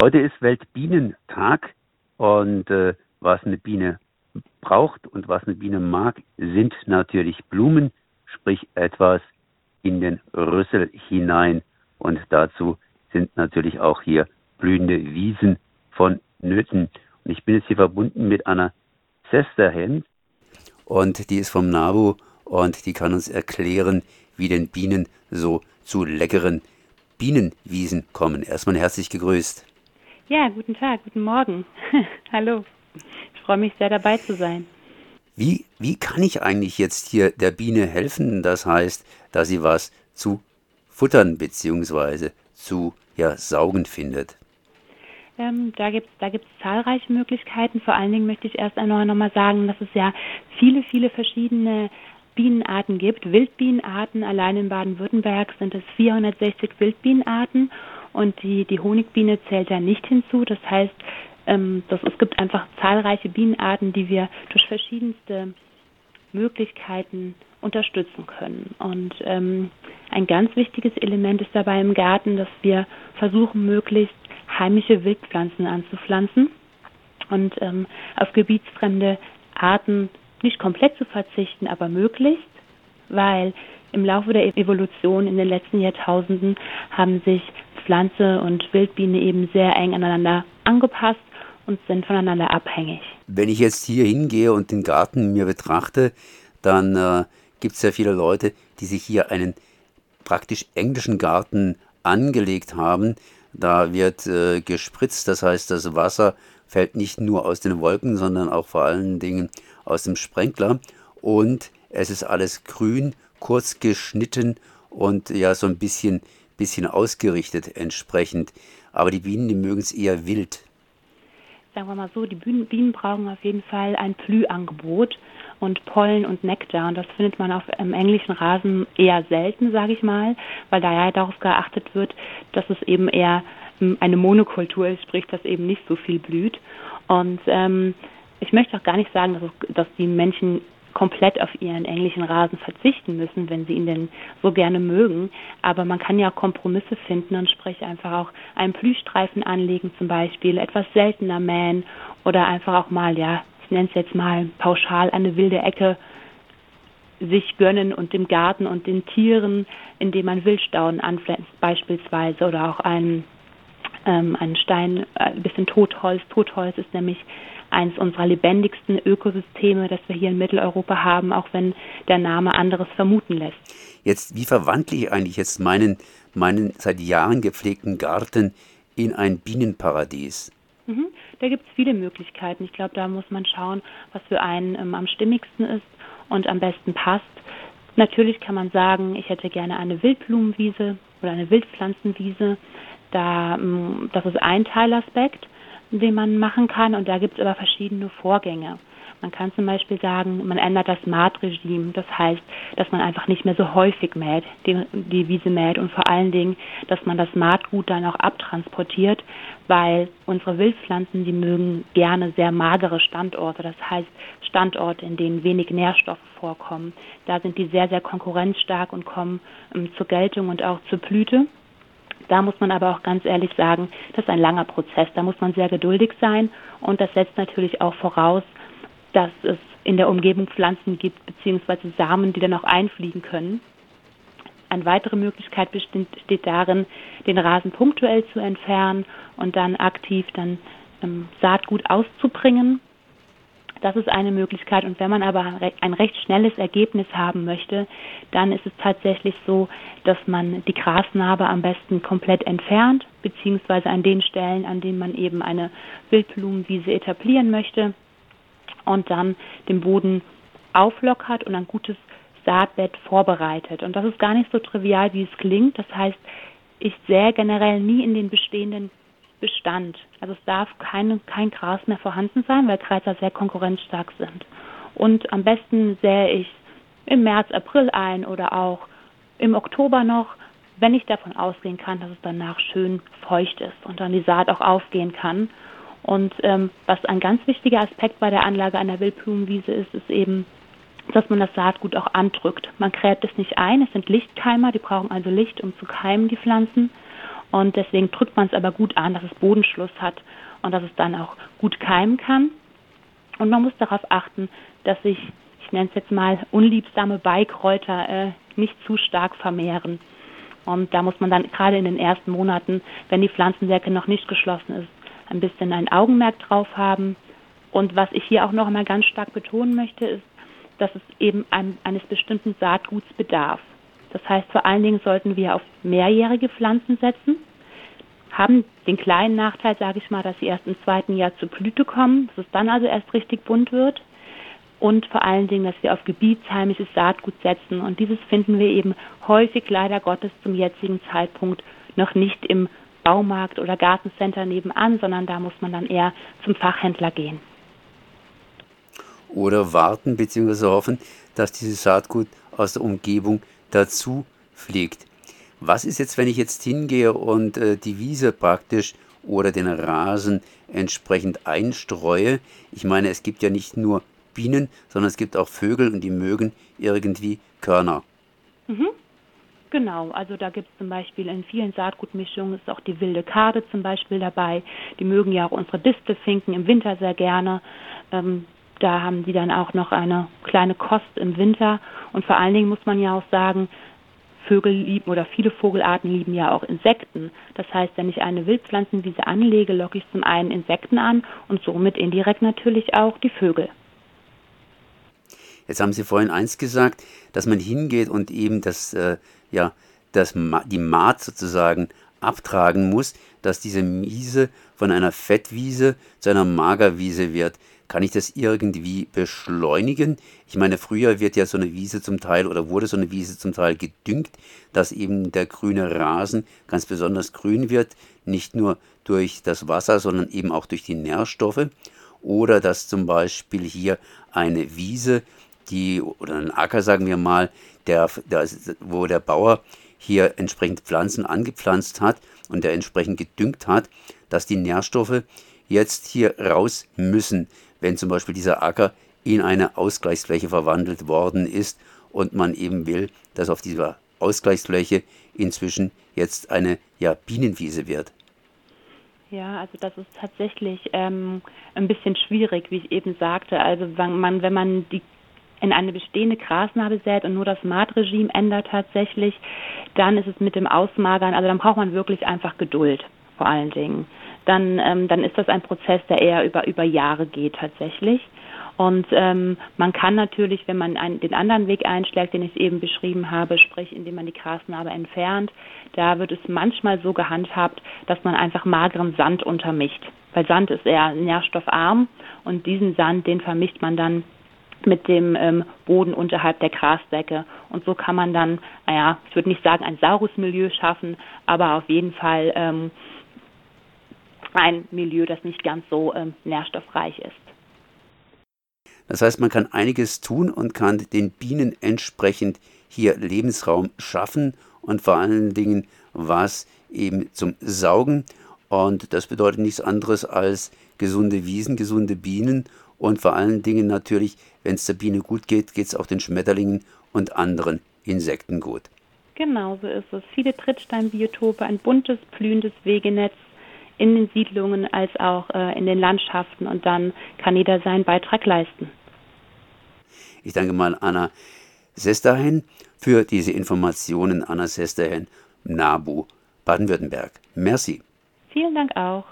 Heute ist Weltbienentag und äh, was eine Biene braucht und was eine Biene mag, sind natürlich Blumen, sprich etwas in den Rüssel hinein. Und dazu sind natürlich auch hier blühende Wiesen von Nöten. Und ich bin jetzt hier verbunden mit Anna Sesterhen und die ist vom NABU und die kann uns erklären, wie denn Bienen so zu leckeren Bienenwiesen kommen. Erstmal herzlich gegrüßt. Ja, guten Tag, guten Morgen. Hallo. Ich freue mich sehr dabei zu sein. Wie, wie kann ich eigentlich jetzt hier der Biene helfen? Das heißt, dass sie was zu futtern bzw. zu ja, saugen findet. Ähm, da gibt es da gibt's zahlreiche Möglichkeiten. Vor allen Dingen möchte ich erst einmal nochmal sagen, dass es ja viele, viele verschiedene Bienenarten gibt. Wildbienenarten, allein in Baden-Württemberg sind es 460 Wildbienenarten und die, die Honigbiene zählt da nicht hinzu. Das heißt, ähm, das, es gibt einfach zahlreiche Bienenarten, die wir durch verschiedenste Möglichkeiten unterstützen können. Und ähm, ein ganz wichtiges Element ist dabei im Garten, dass wir versuchen, möglichst heimische Wildpflanzen anzupflanzen und ähm, auf gebietsfremde Arten nicht komplett zu verzichten, aber möglichst, weil im Laufe der Evolution in den letzten Jahrtausenden haben sich Pflanze und Wildbiene eben sehr eng aneinander angepasst und sind voneinander abhängig. Wenn ich jetzt hier hingehe und den Garten mir betrachte, dann äh, gibt es ja viele Leute, die sich hier einen praktisch englischen Garten angelegt haben. Da wird äh, gespritzt, das heißt, das Wasser fällt nicht nur aus den Wolken, sondern auch vor allen Dingen aus dem Sprenkler. Und es ist alles grün, kurz geschnitten und ja, so ein bisschen, bisschen ausgerichtet entsprechend. Aber die Bienen, die mögen es eher wild. Sagen wir mal so, die Bienen brauchen auf jeden Fall ein Blühangebot und Pollen und Nektar. Und das findet man auf im englischen Rasen eher selten, sage ich mal, weil da ja darauf geachtet wird, dass es eben eher hm, eine Monokultur ist, sprich, dass eben nicht so viel blüht. Und ähm, ich möchte auch gar nicht sagen, dass, dass die Menschen komplett auf ihren englischen Rasen verzichten müssen, wenn sie ihn denn so gerne mögen. Aber man kann ja Kompromisse finden und sprich einfach auch einen Plüschstreifen anlegen zum Beispiel, etwas seltener mähen oder einfach auch mal, ja, ich nenne es jetzt mal pauschal eine wilde Ecke sich gönnen und dem Garten und den Tieren, indem man Wildstauden anpflanzt beispielsweise oder auch einen, ähm, einen Stein, äh, ein bisschen Totholz. Totholz ist nämlich eines unserer lebendigsten Ökosysteme, das wir hier in Mitteleuropa haben, auch wenn der Name anderes vermuten lässt. Jetzt, wie verwandle ich eigentlich jetzt meinen, meinen seit Jahren gepflegten Garten in ein Bienenparadies? Mhm. Da gibt es viele Möglichkeiten. Ich glaube, da muss man schauen, was für einen ähm, am stimmigsten ist und am besten passt. Natürlich kann man sagen, ich hätte gerne eine Wildblumenwiese oder eine Wildpflanzenwiese. Da, ähm, das ist ein Teilaspekt den man machen kann. Und da gibt es aber verschiedene Vorgänge. Man kann zum Beispiel sagen, man ändert das Maatregime. Das heißt, dass man einfach nicht mehr so häufig mäht, die, die Wiese mäht und vor allen Dingen, dass man das Maatgut dann auch abtransportiert, weil unsere Wildpflanzen, die mögen gerne sehr magere Standorte. Das heißt, Standorte, in denen wenig Nährstoffe vorkommen. Da sind die sehr, sehr konkurrenzstark und kommen ähm, zur Geltung und auch zur Blüte. Da muss man aber auch ganz ehrlich sagen, das ist ein langer Prozess. Da muss man sehr geduldig sein und das setzt natürlich auch voraus, dass es in der Umgebung Pflanzen gibt, beziehungsweise Samen, die dann auch einfliegen können. Eine weitere Möglichkeit besteht darin, den Rasen punktuell zu entfernen und dann aktiv dann ähm, Saatgut auszubringen. Das ist eine Möglichkeit. Und wenn man aber ein recht schnelles Ergebnis haben möchte, dann ist es tatsächlich so, dass man die Grasnarbe am besten komplett entfernt, beziehungsweise an den Stellen, an denen man eben eine Wildblumenwiese etablieren möchte und dann den Boden auflockert und ein gutes Saatbett vorbereitet. Und das ist gar nicht so trivial, wie es klingt. Das heißt, ich sähe generell nie in den bestehenden Bestand. Also es darf kein, kein Gras mehr vorhanden sein, weil Kreiser sehr konkurrenzstark sind. Und am besten sähe ich im März, April ein oder auch im Oktober noch, wenn ich davon ausgehen kann, dass es danach schön feucht ist und dann die Saat auch aufgehen kann. Und ähm, was ein ganz wichtiger Aspekt bei der Anlage einer Wildblumenwiese ist, ist eben, dass man das Saatgut auch andrückt. Man gräbt es nicht ein, es sind Lichtkeimer, die brauchen also Licht, um zu keimen, die Pflanzen. Und deswegen drückt man es aber gut an, dass es Bodenschluss hat und dass es dann auch gut keimen kann. Und man muss darauf achten, dass sich, ich nenne es jetzt mal, unliebsame Beikräuter äh, nicht zu stark vermehren. Und da muss man dann gerade in den ersten Monaten, wenn die Pflanzenwerke noch nicht geschlossen ist, ein bisschen ein Augenmerk drauf haben. Und was ich hier auch noch einmal ganz stark betonen möchte, ist, dass es eben ein, eines bestimmten Saatguts bedarf. Das heißt, vor allen Dingen sollten wir auf mehrjährige Pflanzen setzen, haben den kleinen Nachteil, sage ich mal, dass sie erst im zweiten Jahr zur Blüte kommen, dass es dann also erst richtig bunt wird. Und vor allen Dingen, dass wir auf gebietsheimisches Saatgut setzen. Und dieses finden wir eben häufig leider Gottes zum jetzigen Zeitpunkt noch nicht im Baumarkt oder Gartencenter nebenan, sondern da muss man dann eher zum Fachhändler gehen. Oder warten bzw. hoffen, dass dieses Saatgut aus der Umgebung dazu fliegt. Was ist jetzt, wenn ich jetzt hingehe und äh, die Wiese praktisch oder den Rasen entsprechend einstreue? Ich meine, es gibt ja nicht nur Bienen, sondern es gibt auch Vögel und die mögen irgendwie Körner. Mhm. Genau, also da gibt es zum Beispiel in vielen Saatgutmischungen ist auch die wilde Karde zum Beispiel dabei. Die mögen ja auch unsere Distelfinken im Winter sehr gerne. Ähm, da haben sie dann auch noch eine kleine Kost im Winter. Und vor allen Dingen muss man ja auch sagen, Vögel lieben oder viele Vogelarten lieben ja auch Insekten. Das heißt, wenn ich eine Wildpflanzenwiese anlege, locke ich zum einen Insekten an und somit indirekt natürlich auch die Vögel. Jetzt haben Sie vorhin eins gesagt, dass man hingeht und eben das, äh, ja, das, die Maat sozusagen abtragen muss, dass diese Wiese von einer Fettwiese zu einer Magerwiese wird. Kann ich das irgendwie beschleunigen? Ich meine, früher wird ja so eine Wiese zum Teil oder wurde so eine Wiese zum Teil gedüngt, dass eben der grüne Rasen ganz besonders grün wird, nicht nur durch das Wasser, sondern eben auch durch die Nährstoffe. Oder dass zum Beispiel hier eine Wiese die, oder ein Acker, sagen wir mal, der, der, wo der Bauer hier entsprechend Pflanzen angepflanzt hat und der entsprechend gedüngt hat, dass die Nährstoffe jetzt hier raus müssen, wenn zum Beispiel dieser Acker in eine Ausgleichsfläche verwandelt worden ist und man eben will, dass auf dieser Ausgleichsfläche inzwischen jetzt eine ja, Bienenwiese wird. Ja, also das ist tatsächlich ähm, ein bisschen schwierig, wie ich eben sagte. Also wenn man, wenn man die in eine bestehende Grasnarbe sät und nur das Maatregime ändert tatsächlich, dann ist es mit dem Ausmagern, also dann braucht man wirklich einfach Geduld vor allen Dingen. Dann, ähm, dann ist das ein Prozess, der eher über, über Jahre geht tatsächlich. Und ähm, man kann natürlich, wenn man einen, den anderen Weg einschlägt, den ich eben beschrieben habe, sprich indem man die Grasnarbe entfernt, da wird es manchmal so gehandhabt, dass man einfach mageren Sand untermischt. Weil Sand ist eher nährstoffarm und diesen Sand, den vermischt man dann mit dem ähm, Boden unterhalb der Grasdecke. Und so kann man dann, naja, ich würde nicht sagen ein saures Milieu schaffen, aber auf jeden Fall ähm, ein Milieu, das nicht ganz so ähm, nährstoffreich ist. Das heißt, man kann einiges tun und kann den Bienen entsprechend hier Lebensraum schaffen und vor allen Dingen was eben zum Saugen. Und das bedeutet nichts anderes als gesunde Wiesen, gesunde Bienen und vor allen Dingen natürlich, wenn es der Biene gut geht, geht es auch den Schmetterlingen und anderen Insekten gut. Genau so ist es. Viele Trittsteinbiotope, ein buntes, blühendes Wegenetz in den Siedlungen als auch äh, in den Landschaften und dann kann jeder seinen Beitrag leisten. Ich danke mal Anna Sesterhen für diese Informationen. Anna Sesterhen, NABU, Baden-Württemberg. Merci. Vielen Dank auch.